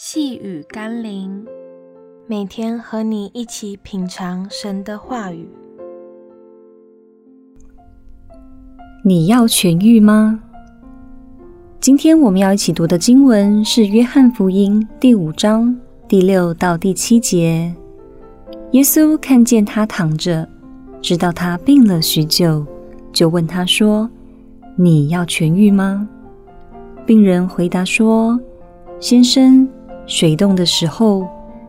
细雨甘霖，每天和你一起品尝神的话语。你要痊愈吗？今天我们要一起读的经文是《约翰福音》第五章第六到第七节。耶稣看见他躺着，知道他病了许久，就问他说：“你要痊愈吗？”病人回答说：“先生。”水冻的时候，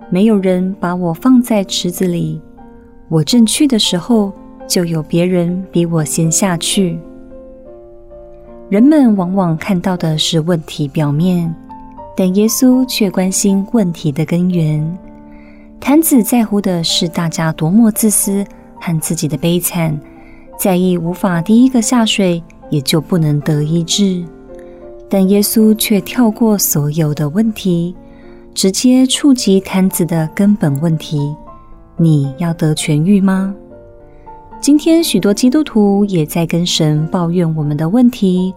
没有人把我放在池子里。我正去的时候，就有别人比我先下去。人们往往看到的是问题表面，但耶稣却关心问题的根源。坛子在乎的是大家多么自私和自己的悲惨，在意无法第一个下水，也就不能得医治。但耶稣却跳过所有的问题。直接触及瘫子的根本问题：你要得痊愈吗？今天许多基督徒也在跟神抱怨我们的问题、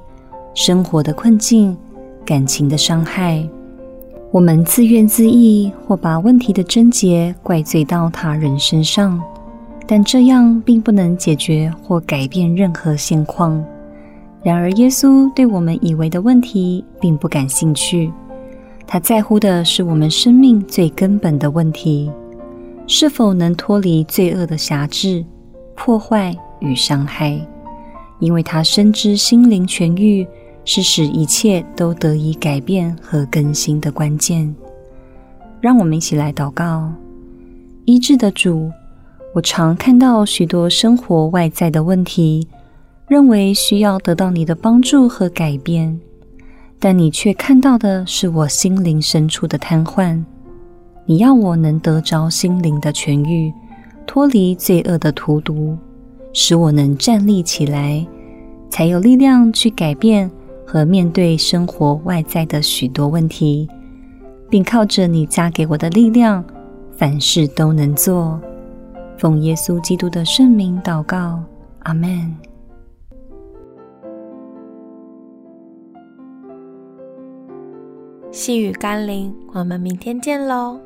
生活的困境、感情的伤害。我们自怨自艾，或把问题的症结怪罪到他人身上，但这样并不能解决或改变任何现况。然而，耶稣对我们以为的问题并不感兴趣。他在乎的是我们生命最根本的问题：是否能脱离罪恶的辖制、破坏与伤害？因为他深知心灵痊愈是使一切都得以改变和更新的关键。让我们一起来祷告：医治的主，我常看到许多生活外在的问题，认为需要得到你的帮助和改变。但你却看到的是我心灵深处的瘫痪。你要我能得着心灵的痊愈，脱离罪恶的荼毒，使我能站立起来，才有力量去改变和面对生活外在的许多问题，并靠着你加给我的力量，凡事都能做。奉耶稣基督的圣名祷告，阿门。细雨甘霖，我们明天见喽。